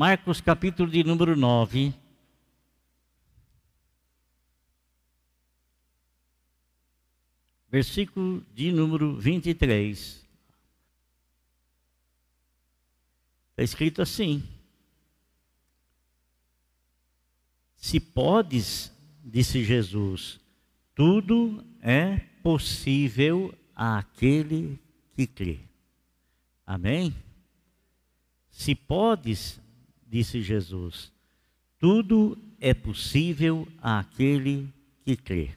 Marcos capítulo de número 9. Versículo de número 23. Está escrito assim: Se podes, disse Jesus, tudo é possível àquele que crê. Amém? Se podes, disse Jesus, tudo é possível àquele que crê.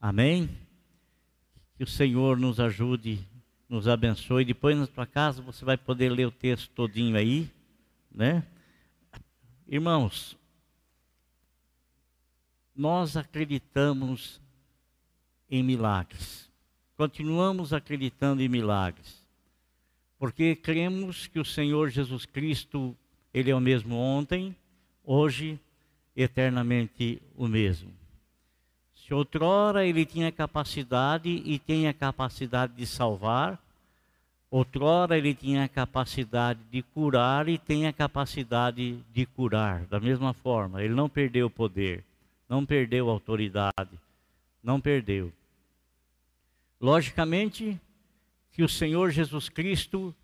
Amém? Que o Senhor nos ajude, nos abençoe. Depois na tua casa você vai poder ler o texto todinho aí, né? Irmãos, nós acreditamos em milagres. Continuamos acreditando em milagres porque cremos que o Senhor Jesus Cristo, Ele é o mesmo ontem, hoje, eternamente o mesmo. Se outrora Ele tinha capacidade e tem a capacidade de salvar, outrora Ele tinha a capacidade de curar e tem a capacidade de curar, da mesma forma. Ele não perdeu o poder, não perdeu a autoridade, não perdeu. Logicamente, que o Senhor Jesus Cristo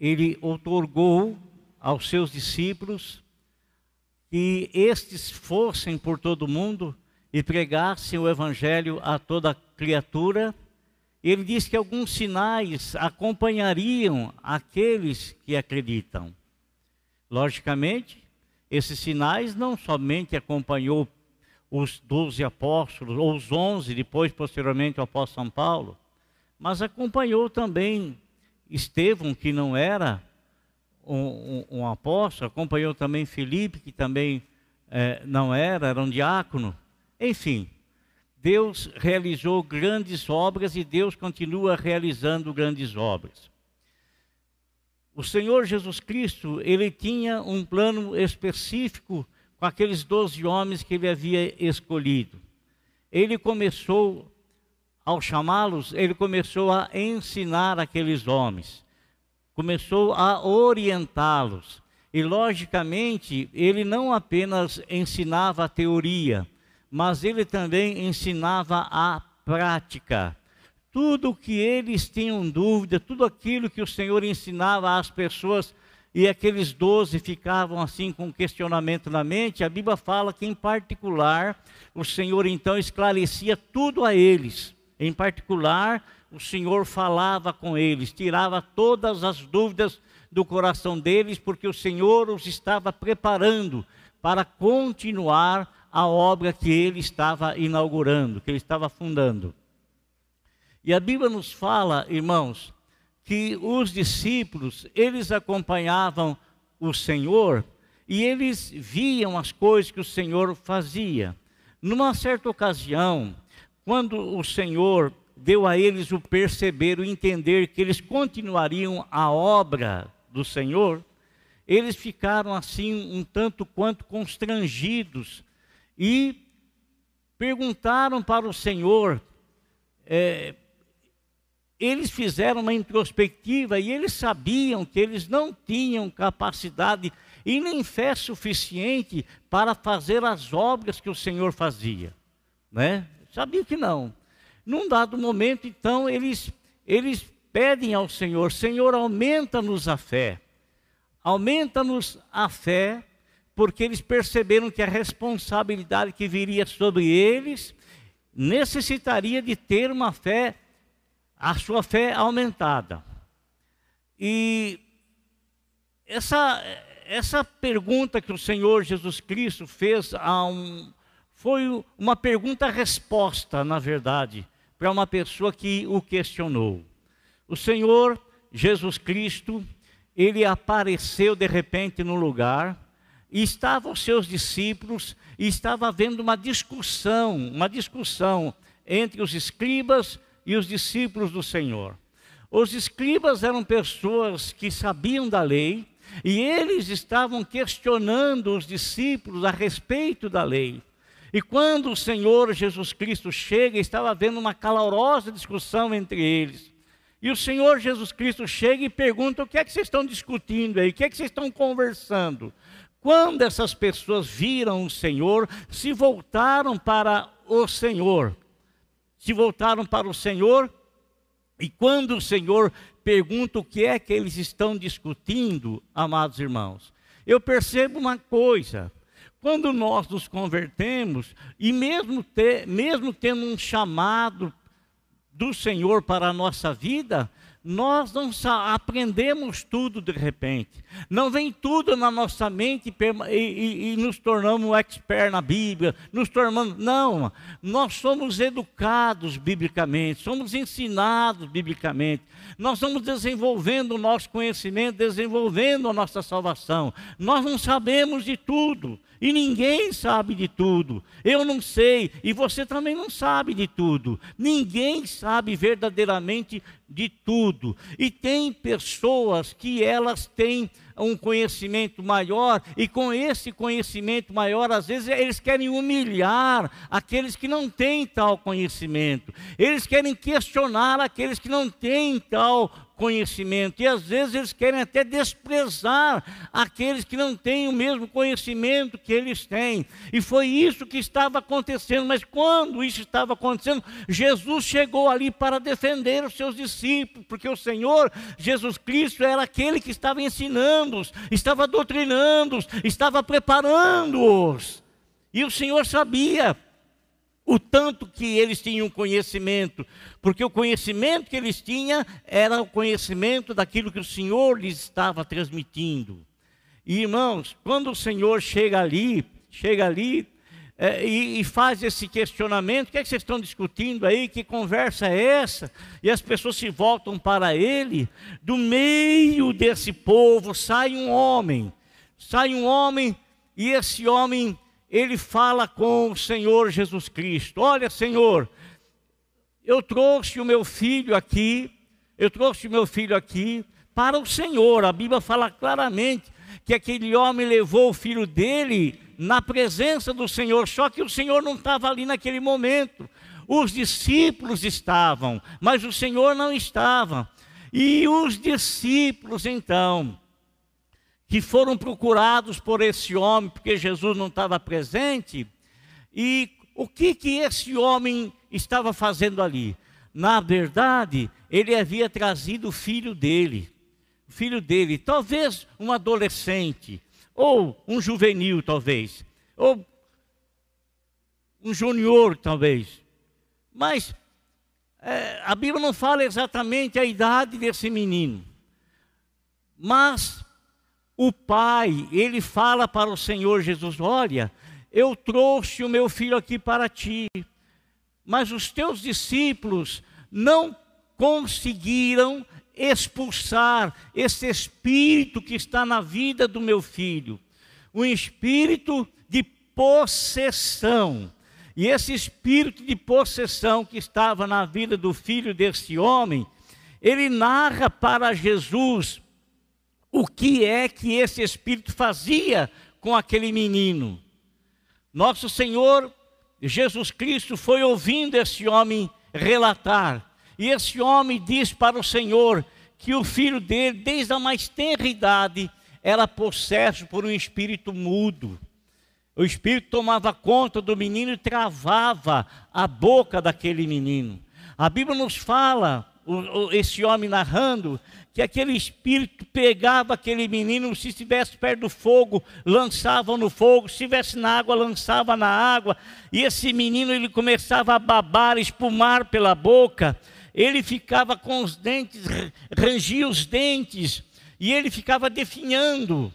ele otorgou aos seus discípulos que estes fossem por todo o mundo e pregassem o evangelho a toda criatura. Ele diz que alguns sinais acompanhariam aqueles que acreditam. Logicamente, esses sinais não somente acompanhou os doze apóstolos, ou os onze, depois, posteriormente, o apóstolo São Paulo, mas acompanhou também Estevão, que não era um, um, apóstolo, acompanhou também Felipe, que também é, não era, era um diácono. Enfim, Deus realizou grandes obras e Deus continua realizando grandes obras. O Senhor Jesus Cristo, ele tinha um plano específico com aqueles doze homens que ele havia escolhido. Ele começou ao chamá-los, ele começou a ensinar aqueles homens, começou a orientá-los. E, logicamente, ele não apenas ensinava a teoria, mas ele também ensinava a prática. Tudo que eles tinham dúvida, tudo aquilo que o Senhor ensinava às pessoas, e aqueles doze ficavam assim com questionamento na mente, a Bíblia fala que, em particular, o Senhor então esclarecia tudo a eles. Em particular, o Senhor falava com eles, tirava todas as dúvidas do coração deles, porque o Senhor os estava preparando para continuar a obra que ele estava inaugurando, que ele estava fundando. E a Bíblia nos fala, irmãos, que os discípulos, eles acompanhavam o Senhor e eles viam as coisas que o Senhor fazia. Numa certa ocasião, quando o Senhor deu a eles o perceber, o entender que eles continuariam a obra do Senhor, eles ficaram assim um tanto quanto constrangidos e perguntaram para o Senhor. É, eles fizeram uma introspectiva e eles sabiam que eles não tinham capacidade e nem fé suficiente para fazer as obras que o Senhor fazia, né? Sabia que não. Num dado momento, então, eles, eles pedem ao Senhor: Senhor, aumenta-nos a fé. Aumenta-nos a fé, porque eles perceberam que a responsabilidade que viria sobre eles necessitaria de ter uma fé, a sua fé aumentada. E essa, essa pergunta que o Senhor Jesus Cristo fez a um, foi uma pergunta-resposta, na verdade, para uma pessoa que o questionou. O Senhor Jesus Cristo, ele apareceu de repente no lugar, e estavam os seus discípulos, e estava havendo uma discussão, uma discussão entre os escribas e os discípulos do Senhor. Os escribas eram pessoas que sabiam da lei, e eles estavam questionando os discípulos a respeito da lei. E quando o Senhor Jesus Cristo chega, estava havendo uma calorosa discussão entre eles. E o Senhor Jesus Cristo chega e pergunta: o que é que vocês estão discutindo aí? O que é que vocês estão conversando? Quando essas pessoas viram o Senhor, se voltaram para o Senhor. Se voltaram para o Senhor, e quando o Senhor pergunta o que é que eles estão discutindo, amados irmãos, eu percebo uma coisa: quando nós nos convertemos, e mesmo, ter, mesmo tendo um chamado do Senhor para a nossa vida, nós não aprendemos tudo de repente. Não vem tudo na nossa mente e, e, e, nos tornamos expert na Bíblia, nos tornamos. Não, nós somos educados biblicamente, somos ensinados biblicamente. Nós vamos desenvolvendo o nosso conhecimento, desenvolvendo a nossa salvação. Nós não sabemos de tudo. E ninguém sabe de tudo. Eu não sei, e você também não sabe de tudo. Ninguém sabe verdadeiramente de tudo. E tem pessoas que elas têm um conhecimento maior, e com esse conhecimento maior, às vezes eles querem humilhar aqueles que não têm tal conhecimento, eles querem questionar aqueles que não têm tal conhecimento. E às vezes eles querem até desprezar aqueles que não têm o mesmo conhecimento que eles têm. E foi isso que estava acontecendo. Mas quando isso estava acontecendo, Jesus chegou ali para defender os seus discípulos, porque o Senhor Jesus Cristo era aquele que estava ensinando-os, estava doutrinando-os, estava preparando-os. E o Senhor sabia o tanto que eles tinham conhecimento, porque o conhecimento que eles tinham era o conhecimento daquilo que o Senhor lhes estava transmitindo. E irmãos, quando o Senhor chega ali, chega ali é, e, e, faz esse questionamento, o que, é que vocês estão discutindo aí? Que conversa é essa? E as pessoas se voltam para ele, do meio desse povo sai um homem, sai um homem, e esse homem ele fala com o Senhor Jesus Cristo: Olha, Senhor, eu trouxe o meu filho aqui, eu trouxe o meu filho aqui para o Senhor. A Bíblia fala claramente que aquele homem levou o filho dele na presença do Senhor, só que o Senhor não estava ali naquele momento. Os discípulos estavam, mas o Senhor não estava. E os discípulos, então, que foram procurados por esse homem, porque Jesus não estava presente. E o que, que esse homem estava fazendo ali? Na verdade, ele havia trazido o filho dele. O filho dele, talvez um adolescente, ou um juvenil, talvez, ou um junior, talvez. Mas é, a Bíblia não fala exatamente a idade desse menino. Mas o pai, ele fala para o Senhor Jesus: Olha, eu trouxe o meu filho aqui para ti, mas os teus discípulos não conseguiram expulsar esse espírito que está na vida do meu filho, um espírito de possessão. E esse espírito de possessão que estava na vida do filho desse homem, ele narra para Jesus o que é que esse espírito fazia com aquele menino. Nosso Senhor Jesus Cristo foi ouvindo esse homem relatar, e esse homem diz para o Senhor que o filho dele, desde a mais tenra idade, era possesso por um espírito mudo. O espírito tomava conta do menino e travava a boca daquele menino. A Bíblia nos fala, esse homem narrando, que aquele espírito pegava aquele menino, se estivesse perto do fogo, lançava no fogo, se estivesse na água, lançava na água, e esse menino ele começava a babar, espumar pela boca, ele ficava com os dentes, rangia os dentes, e ele ficava definhando,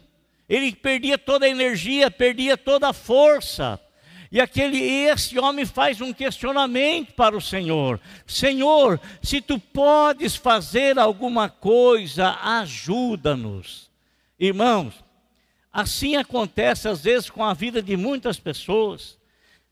ele perdia toda a energia, perdia toda a força. E aquele esse homem faz um questionamento para o Senhor: Senhor, se tu podes fazer alguma coisa, ajuda-nos. Irmãos, assim acontece às vezes com a vida de muitas pessoas.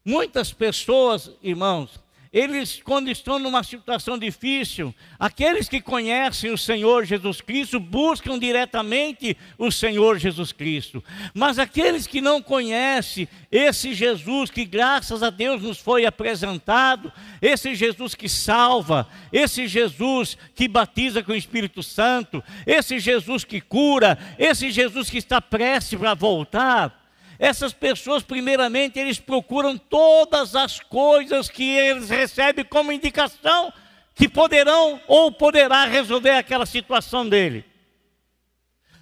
Muitas pessoas, irmãos, eles, quando estão numa situação difícil, aqueles que conhecem o Senhor Jesus Cristo buscam diretamente o Senhor Jesus Cristo. Mas aqueles que não conhecem esse Jesus que, graças a Deus, nos foi apresentado, esse Jesus que salva, esse Jesus que batiza com o Espírito Santo, esse Jesus que cura, esse Jesus que está prestes para voltar essas pessoas, primeiramente, eles procuram todas as coisas que eles recebem como indicação que poderão ou poderá resolver aquela situação dele.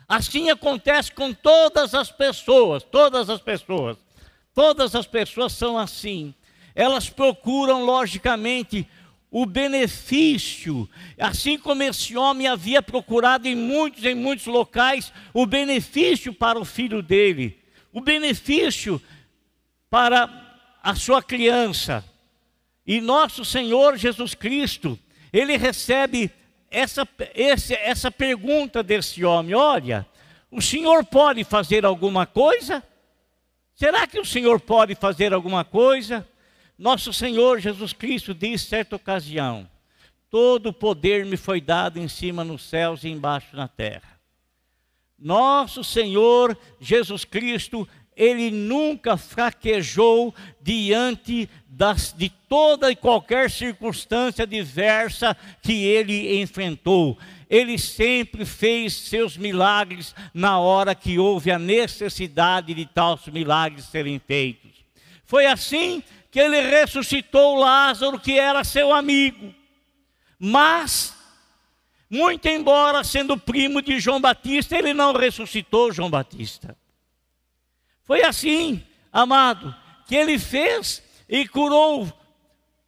Assim acontece com todas as pessoas, todas as pessoas. Todas as pessoas são assim. Elas procuram, logicamente, o benefício, assim como esse homem havia procurado em muitos, em muitos locais, o benefício para o filho dele o benefício para a sua criança. E nosso Senhor Jesus Cristo, ele recebe essa, esse, essa pergunta desse homem: Olha, o senhor pode fazer alguma coisa? Será que o senhor pode fazer alguma coisa? Nosso Senhor Jesus Cristo diz certa ocasião: Todo o poder me foi dado em cima nos céus e embaixo na terra. Nosso Senhor Jesus Cristo, ele nunca fraquejou diante das, de toda e qualquer circunstância diversa que ele enfrentou. Ele sempre fez seus milagres na hora que houve a necessidade de tais milagres serem feitos. Foi assim que ele ressuscitou Lázaro, que era seu amigo. Mas muito embora sendo primo de João Batista, ele não ressuscitou João Batista. Foi assim, amado, que ele fez e curou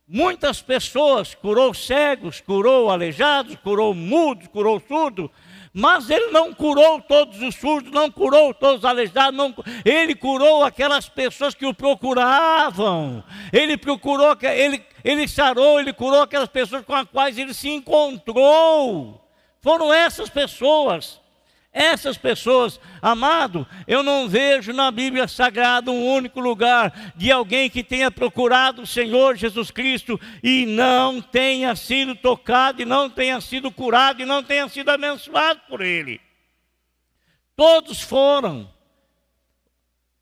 muitas pessoas, curou cegos, curou aleijados, curou mudos, curou surdos, mas ele não curou todos os surdos, não curou todos os aleijados, não, ele curou aquelas pessoas que o procuravam, ele procurou, ele, ele sarou, ele curou aquelas pessoas com as quais ele se encontrou. Foram essas pessoas. Essas pessoas, amado, eu não vejo na Bíblia Sagrada um único lugar de alguém que tenha procurado o Senhor Jesus Cristo e não tenha sido tocado, e não tenha sido curado, e não tenha sido abençoado por Ele. Todos foram.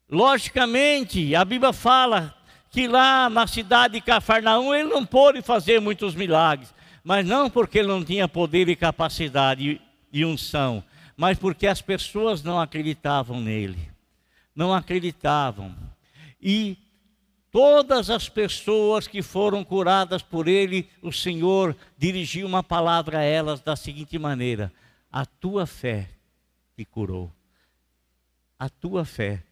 Logicamente, a Bíblia fala que lá na cidade de Cafarnaum ele não pôde fazer muitos milagres, mas não porque ele não tinha poder e capacidade e unção, mas porque as pessoas não acreditavam nele, não acreditavam. E todas as pessoas que foram curadas por ele, o Senhor dirigiu uma palavra a elas da seguinte maneira: A tua fé te curou. A tua fé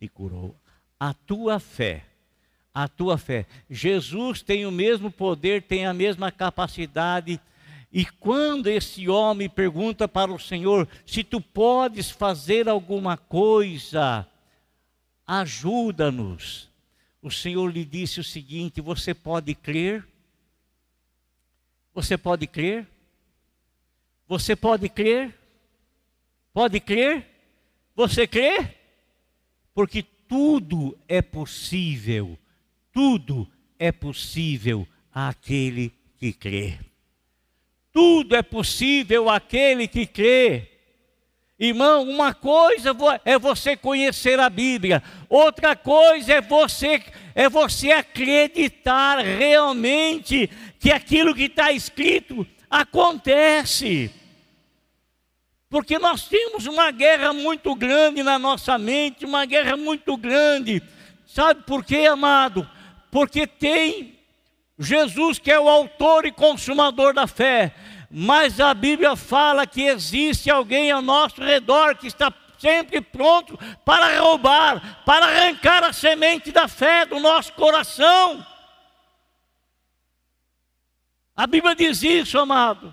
te curou. A tua fé a tua fé. Jesus tem o mesmo poder, tem a mesma capacidade. E quando esse homem pergunta para o Senhor se tu podes fazer alguma coisa, ajuda-nos. O Senhor lhe disse o seguinte: Você pode crer? Você pode crer? Você pode crer? Pode crer? Você crê? Porque tudo é possível tudo é possível àquele que crê. Tudo é possível àquele que crê. Irmão, uma coisa é você conhecer a Bíblia, outra coisa é você é você acreditar realmente que aquilo que está escrito acontece. Porque nós temos uma guerra muito grande na nossa mente, uma guerra muito grande. Sabe por quê, amado? Porque tem Jesus que é o autor e consumador da fé, mas a Bíblia fala que existe alguém ao nosso redor que está sempre pronto para roubar, para arrancar a semente da fé do nosso coração. A Bíblia diz isso, amado.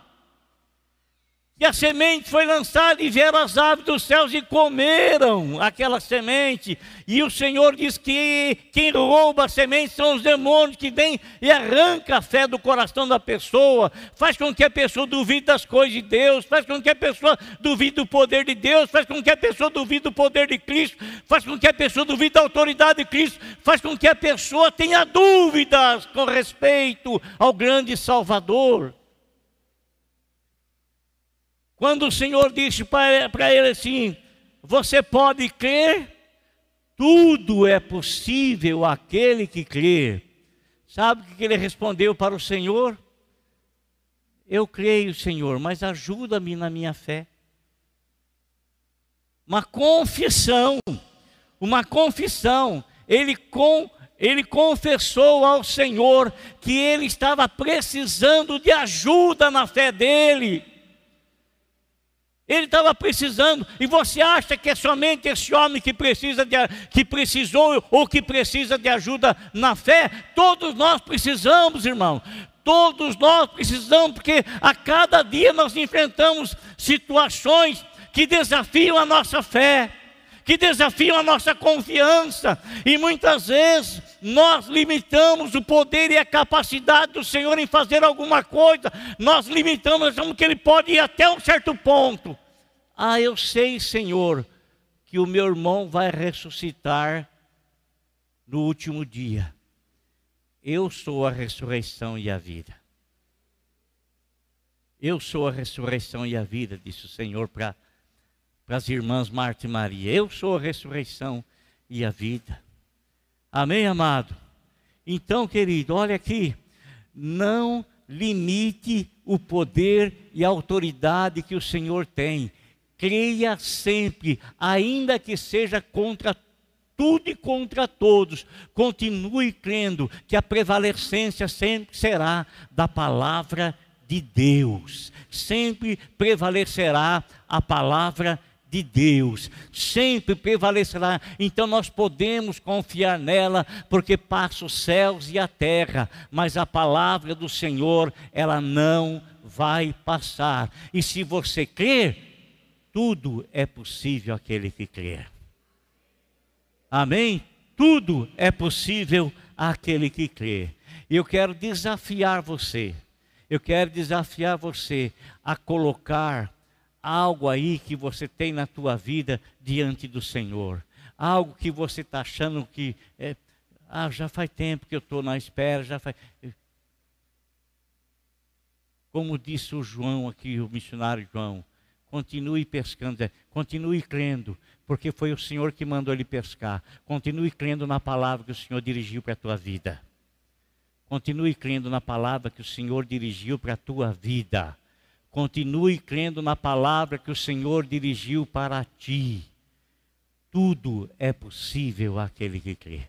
E a semente foi lançada e vieram as aves dos céus e comeram aquela semente. E o Senhor diz que quem rouba a semente são os demônios que vêm e arranca a fé do coração da pessoa, faz com que a pessoa duvide das coisas de Deus, faz com que a pessoa duvide do poder de Deus, faz com que a pessoa duvide do poder de Cristo, faz com que a pessoa duvide da autoridade de Cristo, faz com que a pessoa tenha dúvidas com respeito ao grande Salvador. Quando o Senhor disse para ele assim: Você pode crer, tudo é possível àquele que crê. Sabe o que ele respondeu para o Senhor? Eu creio, Senhor, mas ajuda-me na minha fé. Uma confissão, uma confissão. Ele, com, ele confessou ao Senhor que ele estava precisando de ajuda na fé dele. Ele estava precisando, e você acha que é somente esse homem que precisa de, que precisou ou que precisa de ajuda na fé? Todos nós precisamos, irmão. Todos nós precisamos, porque a cada dia nós enfrentamos situações que desafiam a nossa fé, que desafiam a nossa confiança, e muitas vezes nós limitamos o poder e a capacidade do Senhor em fazer alguma coisa, nós limitamos, achamos que Ele pode ir até um certo ponto. Ah, eu sei, Senhor, que o meu irmão vai ressuscitar no último dia. Eu sou a ressurreição e a vida. Eu sou a ressurreição e a vida, disse o Senhor para as irmãs Marta e Maria. Eu sou a ressurreição e a vida. Amém, amado? Então, querido, olha aqui. Não limite o poder e a autoridade que o Senhor tem. Creia sempre, ainda que seja contra tudo e contra todos. Continue crendo que a prevalecência sempre será da palavra de Deus. Sempre prevalecerá a palavra de de Deus, sempre prevalecerá. Então nós podemos confiar nela, porque passa os céus e a terra, mas a palavra do Senhor, ela não vai passar. E se você crer, tudo é possível aquele que crer. Amém? Tudo é possível àquele que crê. Eu quero desafiar você, eu quero desafiar você a colocar algo aí que você tem na tua vida diante do Senhor. Algo que você está achando que é, ah, já faz tempo que eu estou na espera, já faz. Como disse o João aqui, o missionário João, continue pescando, é, continue crendo, porque foi o Senhor que mandou ele pescar. Continue crendo na palavra que o Senhor dirigiu para a tua vida. Continue crendo na palavra que o Senhor dirigiu para a tua vida. Continue crendo na palavra que o Senhor dirigiu para ti. Tudo é possível àquele que crê.